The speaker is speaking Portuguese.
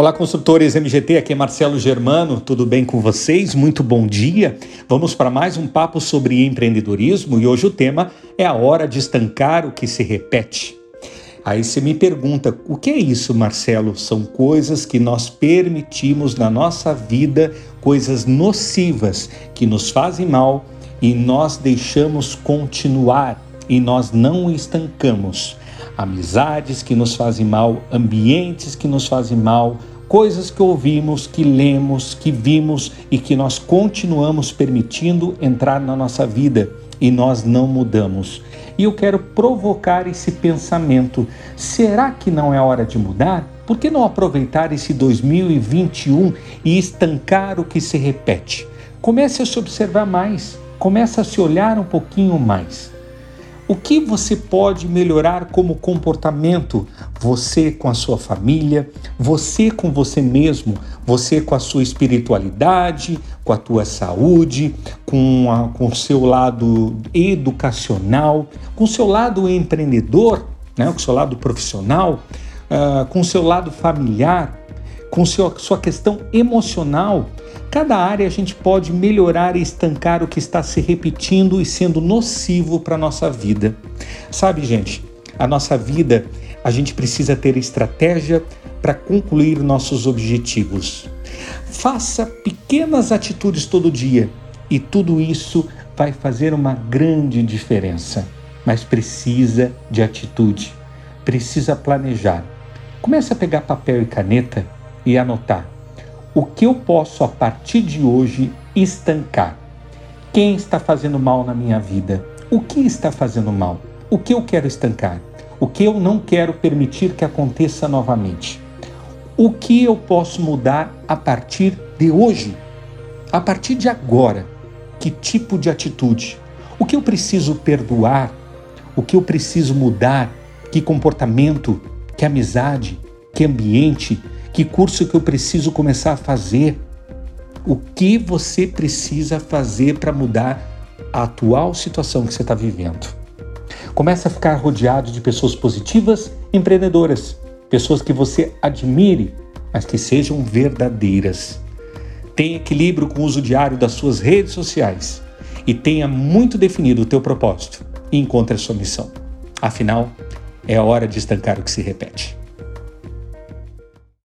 Olá, construtores MGT, aqui é Marcelo Germano, tudo bem com vocês? Muito bom dia. Vamos para mais um papo sobre empreendedorismo e hoje o tema é a hora de estancar o que se repete. Aí você me pergunta, o que é isso, Marcelo? São coisas que nós permitimos na nossa vida, coisas nocivas que nos fazem mal e nós deixamos continuar e nós não estancamos amizades que nos fazem mal, ambientes que nos fazem mal, coisas que ouvimos, que lemos, que vimos e que nós continuamos permitindo entrar na nossa vida e nós não mudamos. E eu quero provocar esse pensamento: será que não é hora de mudar? Por que não aproveitar esse 2021 e estancar o que se repete? Comece a se observar mais, comece a se olhar um pouquinho mais. O que você pode melhorar como comportamento? Você com a sua família, você com você mesmo, você com a sua espiritualidade, com a tua saúde, com, a, com o seu lado educacional, com o seu lado empreendedor, né, com o seu lado profissional, uh, com o seu lado familiar, com seu, sua questão emocional. Cada área a gente pode melhorar e estancar o que está se repetindo e sendo nocivo para a nossa vida. Sabe, gente, a nossa vida, a gente precisa ter estratégia para concluir nossos objetivos. Faça pequenas atitudes todo dia e tudo isso vai fazer uma grande diferença. Mas precisa de atitude, precisa planejar. Comece a pegar papel e caneta e anotar o que eu posso a partir de hoje estancar? Quem está fazendo mal na minha vida? O que está fazendo mal? O que eu quero estancar? O que eu não quero permitir que aconteça novamente? O que eu posso mudar a partir de hoje? A partir de agora? Que tipo de atitude? O que eu preciso perdoar? O que eu preciso mudar? Que comportamento? Que amizade? Que ambiente? Que curso que eu preciso começar a fazer? O que você precisa fazer para mudar a atual situação que você está vivendo? Comece a ficar rodeado de pessoas positivas, empreendedoras, pessoas que você admire, mas que sejam verdadeiras. Tenha equilíbrio com o uso diário das suas redes sociais e tenha muito definido o teu propósito e encontre a sua missão. Afinal, é hora de estancar o que se repete.